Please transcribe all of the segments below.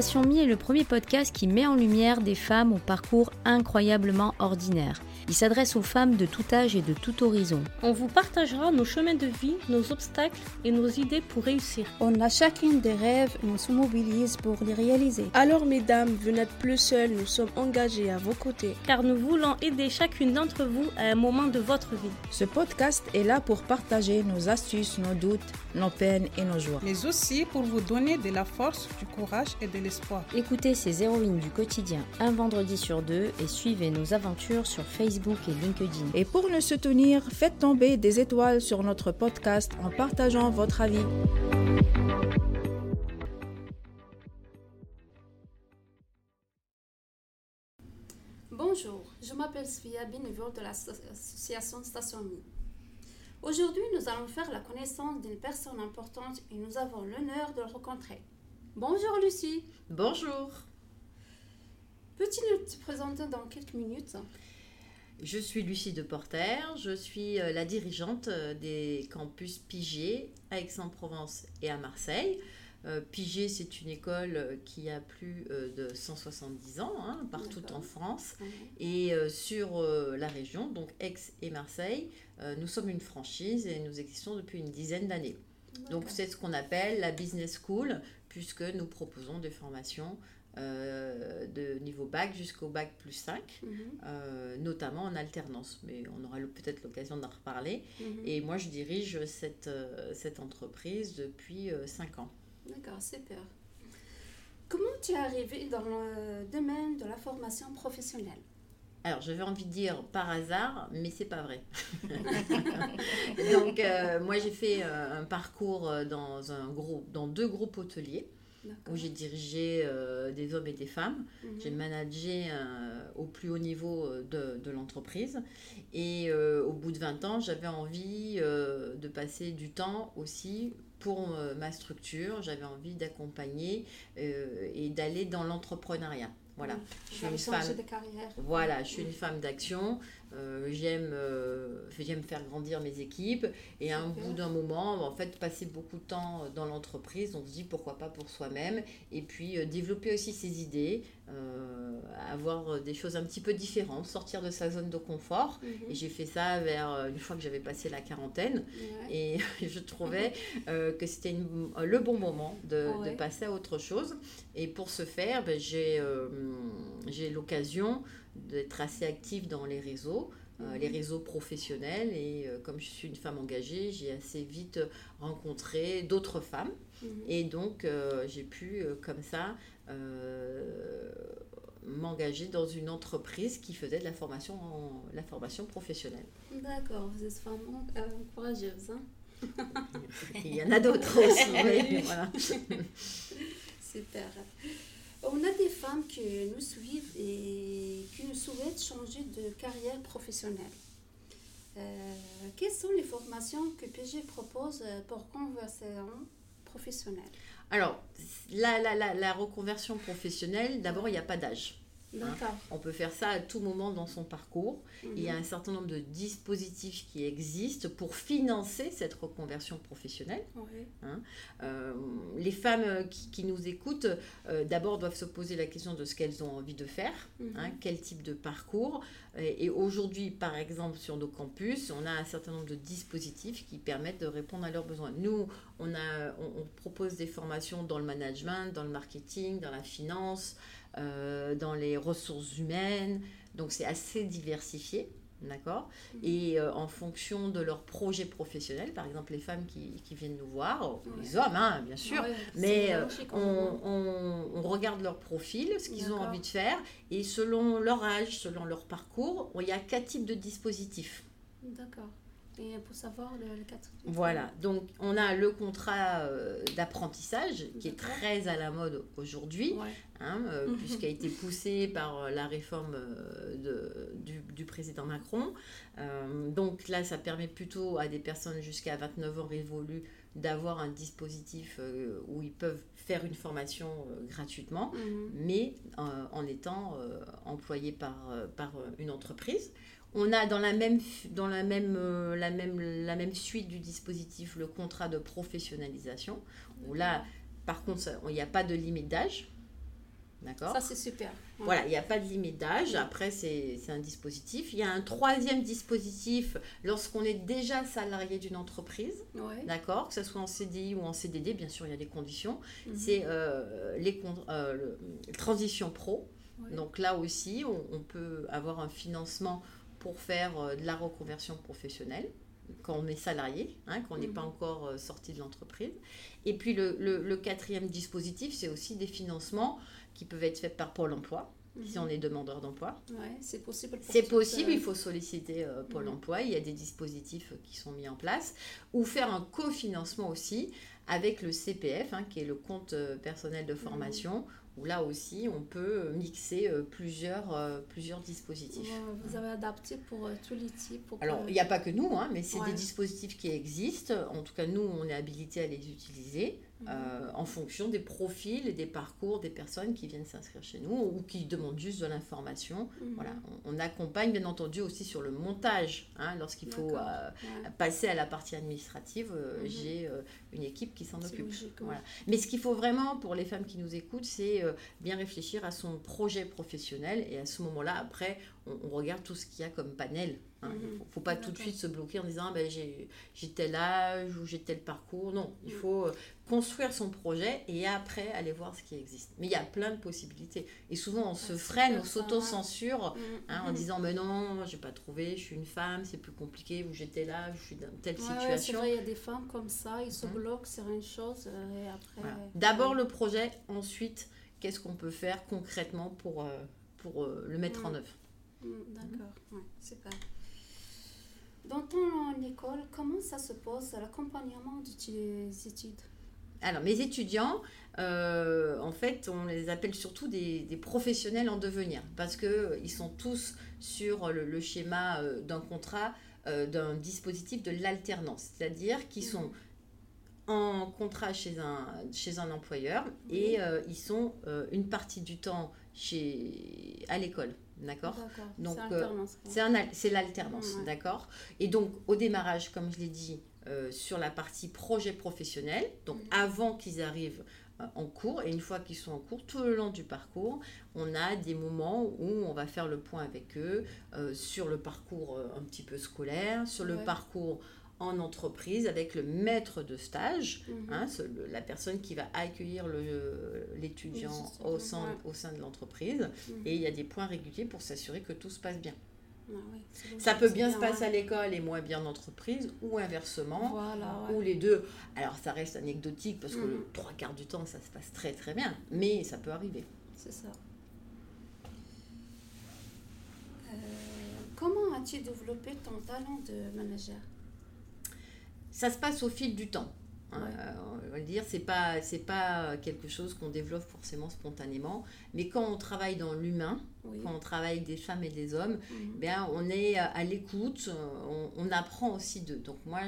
Station Mi est le premier podcast qui met en lumière des femmes au parcours incroyablement ordinaire. Il s'adresse aux femmes de tout âge et de tout horizon. On vous partagera nos chemins de vie, nos obstacles et nos idées pour réussir. On a chacune des rêves et on se mobilise pour les réaliser. Alors mesdames, vous n'êtes plus seules, nous sommes engagés à vos côtés. Car nous voulons aider chacune d'entre vous à un moment de votre vie. Ce podcast est là pour partager nos astuces, nos doutes, nos peines et nos joies. Mais aussi pour vous donner de la force, du courage et de l'espoir. Écoutez ces héroïnes du quotidien un vendredi sur deux et suivez nos aventures sur Facebook et LinkedIn. Et pour nous soutenir, faites tomber des étoiles sur notre podcast en partageant votre avis. Bonjour, je m'appelle Sofia, bénévole de l'association Station Mi. Aujourd'hui, nous allons faire la connaissance d'une personne importante et nous avons l'honneur de le rencontrer. Bonjour Lucie. Bonjour. Peux-tu nous te présenter dans quelques minutes? Je suis Lucie de Porter, je suis euh, la dirigeante euh, des campus Pigier à Aix-en-Provence et à Marseille. Euh, Pigier, c'est une école qui a plus de 170 ans hein, partout en France. Et sur la région, donc Aix et Marseille, nous sommes une franchise et nous existons depuis une dizaine d'années. Donc c'est ce qu'on appelle la business school, puisque nous proposons des formations euh, de niveau bac jusqu'au bac plus 5, mhm. euh, notamment en alternance. Mais on aura peut-être l'occasion d'en reparler. Mhm. Et moi, je dirige cette, euh, cette entreprise depuis 5 ans. D'accord, super. Comment tu es arrivé dans le domaine de la formation professionnelle? Alors, j'avais envie de dire par hasard, mais c'est pas vrai. Donc, moi, j'ai fait un parcours dans, un groupe, dans deux groupes hôteliers où j'ai dirigé euh, des hommes et des femmes. Mhm. J'ai managé euh, au plus haut niveau euh, de, de l'entreprise. Et au bout de 20 ans, j'avais envie de passer du temps aussi pour ma structure. J'avais envie d'accompagner et d'aller dans l'entrepreneuriat. Voilà. Je suis une femme. De carrière. Voilà, je suis une femme d'action. Euh, j'aime, euh, j'aime faire grandir mes équipes et à un bout d'un moment, en fait, passer beaucoup de temps dans l'entreprise, on se dit pourquoi pas pour soi-même et puis euh, développer aussi ses idées, avoir des choses un petit peu différentes, sortir de sa zone de confort. Mhm. Et j'ai fait ça vers une fois que j'avais passé la quarantaine et je trouvais que c'était le bon moment de, de, passer à autre chose. Et pour ce faire, ben, j'ai, j'ai l'occasion d'être assez active dans les réseaux, euh, les mhm. réseaux professionnels. Et euh, comme je suis une femme engagée, j'ai assez vite rencontré d'autres femmes. Mhm. Et donc, euh, j'ai pu, comme ça, m'engager dans une entreprise qui faisait de la formation, la formation professionnelle. D'accord, vous êtes vraiment courageuse. Hein Il y en a d'autres aussi. voilà. Super. On a des femmes qui nous suivent et qui nous souhaitent changer de carrière professionnelle. Euh, quelles sont les formations que PG propose pour conversion professionnelle? Alors, la, reconversion professionnelle, d'abord, il n'y a pas d'âge. Hein. On peut faire ça à tout moment dans son parcours. Il y a mhm. un certain nombre de dispositifs qui existent pour financer cette reconversion professionnelle. Hein. Euh, les femmes euh, qui, nous écoutent, euh, d'abord doivent se poser la question de ce qu'elles ont envie de faire, hein, mhm. quel type de parcours. Et, aujourd'hui, par exemple, sur nos campus, on a un certain nombre de dispositifs qui permettent de répondre à leurs besoins. Nous, on, a, on propose des formations dans le management, dans le marketing, dans la finance. Euh, dans les ressources humaines. Donc c'est assez diversifié. D'accord? Mhm. Et euh, en fonction de leur projet professionnel, par exemple les femmes qui, qui viennent nous voir, les hommes, hein, bien sûr, mais euh, on, on, on, regarde leur profil, ce qu'ils ont envie de faire, et selon leur âge, selon leur parcours, il y a quatre types de dispositifs. D'accord pour savoir le, le Voilà, donc on a le contrat euh, d'apprentissage qui est très à la mode aujourd'hui, hein, euh, puisqu'il a été poussé par euh, la réforme de, du, président Macron. donc là, ça permet plutôt à des personnes jusqu'à 29 ans révolues d'avoir un dispositif où ils peuvent faire une formation gratuitement, mhm. mais en étant employés par, par une entreprise. On a dans la même, dans la même, euh, la même, la même suite du dispositif le contrat de professionnalisation, où là, par contre, il n'y a pas de limite d'âge. D'accord Ça, c'est super. Voilà, il n'y a pas de limite d'âge. Après, c'est un dispositif. Il y a un troisième dispositif lorsqu'on est déjà salarié d'une entreprise. D'accord Que ce soit en CDI ou en CDD, bien sûr, il y a des conditions. Mhm. C'est euh, les euh, le, transition pro. Donc là aussi, on, peut avoir un financement pour faire euh, de la reconversion professionnelle quand on est salarié, hein, quand on n'est pas mhm. encore euh, sorti de l'entreprise. Et puis le, le, quatrième dispositif, c'est aussi des financements qui peuvent être faits par Pôle Emploi, si mhm. on est demandeur d'emploi. c'est possible. C'est possible, il faut solliciter euh, Pôle mhm. Emploi, il y a des dispositifs qui sont mis en place, ou faire un cofinancement aussi avec le CPF, hein, qui est le compte personnel de formation, où là aussi on peut mixer euh, plusieurs, euh, plusieurs dispositifs. Vous avez adapté pour euh, tous les types Alors, il n'y a pas que nous, hein, mais c'est des dispositifs qui existent. En tout cas, nous, on est habilité à les utiliser. Euh, en fonction des profils et des parcours des personnes qui viennent s'inscrire chez nous ou qui demandent juste de l'information. Mhm. Voilà, on, accompagne bien entendu aussi sur le montage. Hein, lorsqu'il faut euh, passer à la partie administrative, euh, mhm. j'ai une équipe qui s'en occupe. voilà. Mais ce qu'il faut vraiment pour les femmes qui nous écoutent, c'est bien réfléchir à son projet professionnel et à ce moment-là, après, on, regarde tout ce qu'il y a comme panel. Il hein. ne mhm. faut, pas tout de suite se bloquer en disant ah, ben, j'ai tel âge ou j'ai tel parcours. Non, il mm. faut euh, construire son projet et après aller voir ce qui existe. Mais il y a plein de possibilités. Et souvent on se freine, on s'auto-censure mm. hein, en mm. disant mais non, j'ai pas trouvé, je suis une femme, c'est plus compliqué, ou j'étais là, je suis dans telle situation. il y a des femmes comme ça, ils se mm-hmm. bloquent sur une chose euh, et après. D'abord le projet, ensuite qu'est-ce qu'on peut faire concrètement pour, euh, pour le mettre en œuvre. D'accord, ouais, super. Dans ton école, comment ça se passe l'accompagnement de tes études? Alors, mes étudiants, euh, en fait, on les appelle surtout des, professionnels en devenir parce qu'ils sont tous sur le, schéma euh, d'un contrat, euh, d'un dispositif de l'alternance, c'est-à-dire qu'ils mmh. sont en contrat chez un, chez un employeur et ils sont une partie du temps chez, à l'école. D'accord Donc, c'est l'alternance, d'accord Et donc, au démarrage, comme je l'ai dit, euh, sur la partie projet professionnel, donc mm. avant qu'ils arrivent euh, en cours, et une fois qu'ils sont en cours, tout le long du parcours, on a des moments où on va faire le point avec eux euh, sur le parcours un petit peu scolaire, sur le parcours en entreprise avec le maître de stage, mm-hmm. hein, la personne qui va accueillir l'étudiant au, sein, au sein de l'entreprise. Mm-hmm. Et il y a des points réguliers pour s'assurer que tout se passe bien. Ah ça peut bien, se passer à l'école et moins bien en entreprise, ou inversement, ou les deux. Alors ça reste anecdotique parce que mhm. trois quarts du temps ça se passe très très bien, mais ça peut arriver. C'est ça. Euh, comment as-tu développé ton talent de manager? Ça se passe au fil du temps. Hein, euh, on va le dire, c'est pas c'est pas quelque chose qu'on développe forcément spontanément, mais quand on travaille dans l'humain, quand on travaille avec des femmes et des hommes, mhm. bien on est à l'écoute, on, apprend aussi d'eux. Donc moi,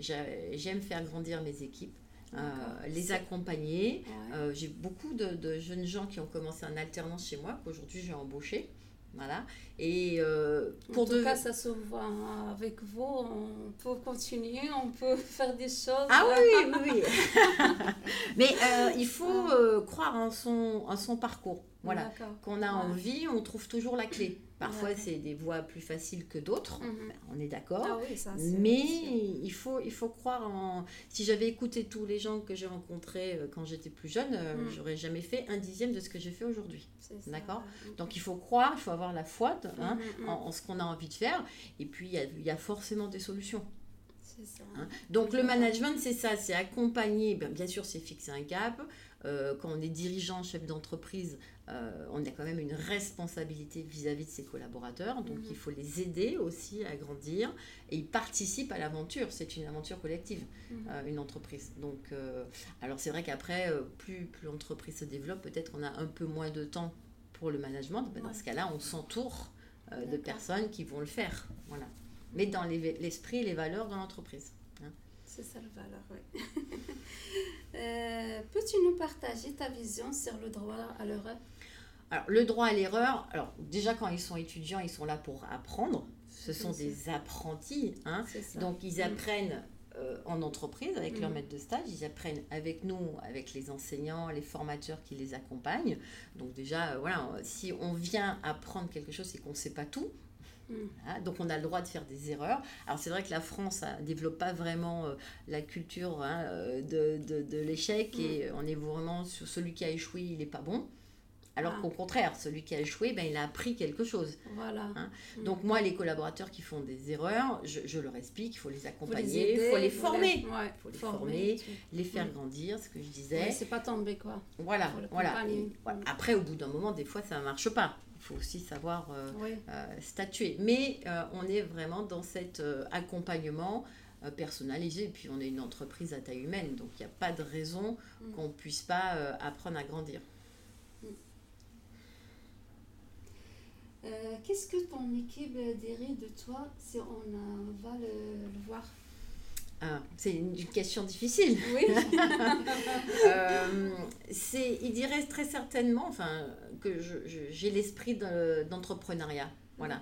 j'aime faire grandir mes équipes. Euh, les accompagner. Euh, j'ai beaucoup de, de, jeunes gens qui ont commencé en alternance chez moi, qu'aujourd'hui j'ai embauché. Voilà. Et euh, pour en tout cas, ça se voit avec vous. On peut continuer, on peut faire des choses. Ah oui, oui, oui. Mais euh, il faut euh, croire en son, en son parcours. Voilà. Qu'on a envie, on trouve toujours la clé. Parfois, c'est des voies plus faciles que d'autres, mhm. on est d'accord. Ah mais il faut, il faut croire en... Si j'avais écouté tous les gens que j'ai rencontrés euh, quand j'étais plus jeune, mhm. j'aurais jamais fait un dixième de ce que j'ai fait aujourd'hui. D'accord? Donc il faut croire, il faut avoir la foi hein, mhm, en, ce qu'on a envie de faire. Et puis, il y a, forcément des solutions. Hein. Donc le management, c'est ça, c'est accompagner, bien, bien sûr c'est fixer un cap, euh, quand on est dirigeant, chef d'entreprise, euh, on a quand même une responsabilité vis-à-vis de ses collaborateurs. Donc, mhm. il faut les aider aussi à grandir. Et ils participent à l'aventure. C'est une aventure collective, mhm. euh, une entreprise. Donc, alors c'est vrai qu'après, plus, plus l'entreprise se développe, peut-être on a un peu moins de temps pour le management. Ben, dans ce cas-là, on s'entoure de personnes qui vont le faire. Voilà. Mais dans l'esprit et les valeurs de l'entreprise. Hein. C'est ça la valeur, oui. Euh, peux-tu nous partager ta vision sur le droit à l'erreur? Alors, le droit à l'erreur, alors déjà quand ils sont étudiants, ils sont là pour apprendre. Ce sont des apprentis, hein. donc ils mm. apprennent en entreprise avec leur mm. maître de stage. Ils apprennent avec nous, avec les enseignants, les formateurs qui les accompagnent. Donc déjà, voilà, si on vient apprendre quelque chose, c'est qu'on ne sait pas tout. Mm. Hein, donc on a le droit de faire des erreurs. Alors c'est vrai que la France ne développe pas vraiment la culture hein, de, de, de l'échec et on est vraiment sur celui qui a échoué, il n'est pas bon. Alors ah. qu'au contraire, celui qui a échoué, ben, il a appris quelque chose. Voilà. Hein. Mm. Donc moi, les collaborateurs qui font des erreurs, je, leur explique, il faut les accompagner, il faut les former. Il faut les former, les faire mm. grandir, ce que je disais. c'est pas tomber quoi. Voilà, voilà. Après, au bout d'un moment, des fois, ça ne marche pas. Il faut aussi savoir euh, euh, statuer. Mais euh, on est vraiment dans cet accompagnement personnalisé. Et puis on est une entreprise à taille humaine, donc il n'y a pas de raison mm. qu'on ne puisse pas apprendre à grandir. Euh, qu'est-ce que ton équipe dirait de toi si on euh, va le, voir? Ah, c'est une, question difficile. Oui. euh, il dirait très certainement, enfin, que j'ai l'esprit d'entrepreneuriat. Voilà.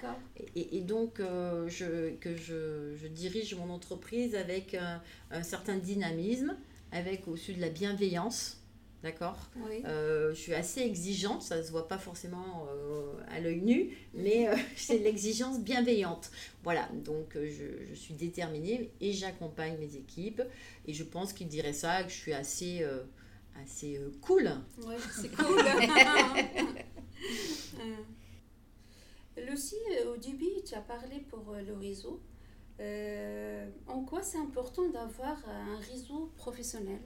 Et, et, donc, euh, je, que je, je, dirige mon entreprise avec un, un certain dynamisme, avec au-dessus de la bienveillance. D'accord euh, Je suis assez exigeante, ça ne se voit pas forcément euh, à l'œil nu, mais euh, c'est l'exigence bienveillante. Voilà, donc je, suis déterminée et j'accompagne mes équipes. Et je pense qu'ils diraient ça, que je suis assez, assez cool. Oui, c'est cool. Lucie, au début, tu as parlé pour le réseau. en quoi c'est important d'avoir un réseau professionnel?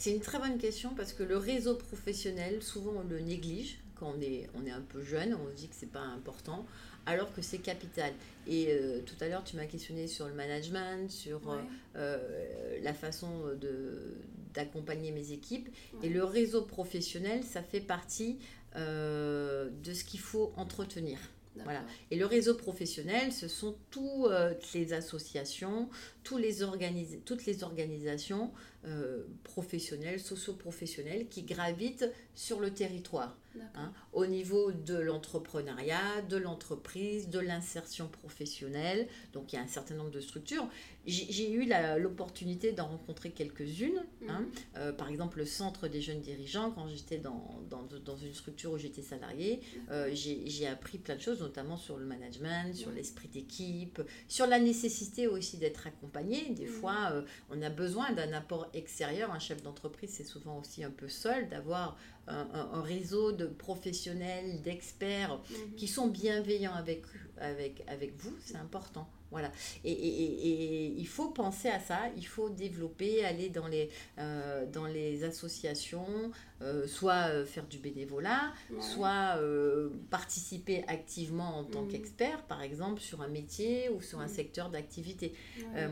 C'est une très bonne question parce que le réseau professionnel, souvent on le néglige quand on est, on est un peu jeune, on se dit que c'est pas important, alors que c'est capital. Et euh, tout à l'heure, tu m'as questionné sur le management, sur euh, euh, la façon de, d'accompagner mes équipes. Et le réseau professionnel, ça fait partie de ce qu'il faut entretenir. Voilà. Et le réseau professionnel, ce sont toutes les associations, tous les toutes les organisations euh, professionnels, socio-professionnels qui gravitent sur le territoire. Hein, au niveau de l'entrepreneuriat, de l'entreprise, de l'insertion professionnelle. Donc il y a un certain nombre de structures. J'ai eu l'opportunité d'en rencontrer quelques-unes. Hein. Mhm. Euh, par exemple, le Centre des jeunes dirigeants, quand j'étais dans, dans, dans, une structure où j'étais salarié, euh, j'ai appris plein de choses, notamment sur le management, sur l'esprit d'équipe, sur la nécessité aussi d'être accompagné. Des mhm. fois, euh, on a besoin d'un apport extérieur. Un chef d'entreprise, c'est souvent aussi un peu seul d'avoir un, réseau de professionnels, d'experts mhm. qui sont bienveillants avec, avec, avec vous, c'est important. Voilà. Et, et, et, il faut penser à ça, il faut développer, aller dans les, euh, dans les associations, euh, soit euh, faire du bénévolat, soit participer activement en tant mhm. qu'expert, par exemple, sur un métier ou sur un mhm. secteur d'activité.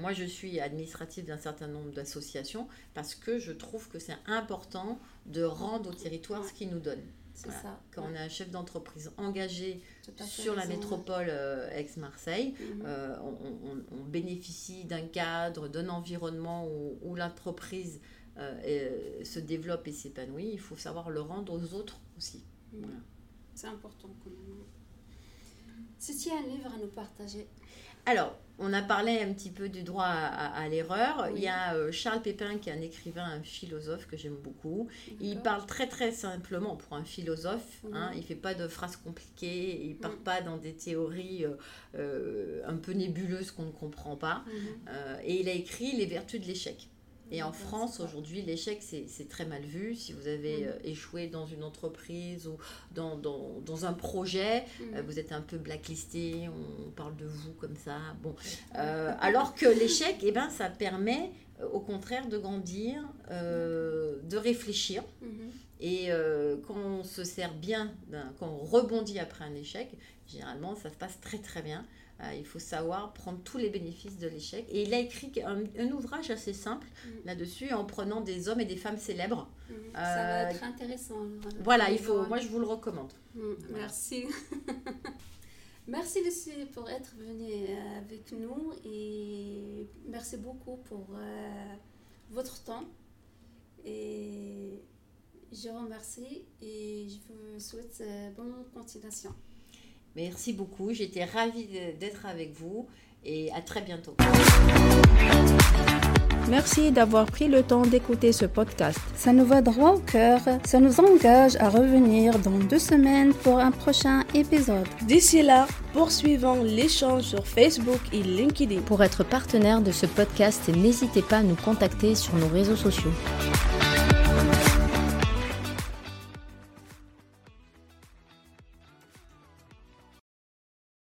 moi, je suis administrative d'un certain nombre d'associations parce que je trouve que c'est important de rendre au territoire ce qu'il nous donne. Ça. Quand on est un chef d'entreprise engagé sur la métropole euh, Aix-Marseille, mhm. euh, on, bénéficie d'un cadre, d'un environnement où, l'entreprise euh, se développe et s'épanouit. Il faut savoir le rendre aux autres aussi. Mhm. C'est important quand même. C'est un livre à nous partager alors, on a parlé un petit peu du droit à, l'erreur. Il y a euh, Charles Pépin qui est un écrivain, un philosophe que j'aime beaucoup. Il parle très très simplement pour un philosophe. Hein. Il ne fait pas de phrases compliquées, il ne part pas dans des théories euh, euh, un peu nébuleuses qu'on ne comprend pas. Mhm. et il a écrit Les vertus de l'échec. Et en France, aujourd'hui, l'échec, c'est très mal vu. Si vous avez mm. euh, échoué dans une entreprise ou dans, dans, dans un projet, mm. euh, vous êtes un peu blacklisté, on parle de vous comme ça. Bon. Euh, alors que l'échec, eh ben, ça permet au contraire de grandir, de réfléchir. Mm-hmm. Et quand on se sert bien, quand on rebondit après un échec, généralement, ça se passe très très bien. Euh, il faut savoir prendre tous les bénéfices de l'échec. Et il a écrit un, ouvrage assez simple mm. là-dessus en prenant des hommes et des femmes célèbres. Mm. Ça va euh, être intéressant. Voilà, il faut, moi je vous le recommande. Mm. Merci. merci Lucie pour être venue euh, avec nous et merci beaucoup pour votre temps. Et je vous remercie et je vous souhaite bonne continuation. Merci beaucoup. J'étais ravie d'être avec vous et à très bientôt. Merci d'avoir pris le temps d'écouter ce podcast. Ça nous va droit au cœur. Ça nous engage à revenir dans deux semaines pour un prochain épisode. D'ici là, poursuivons l'échange sur Facebook et LinkedIn. Pour être partenaire de ce podcast, n'hésitez pas à nous contacter sur nos réseaux sociaux.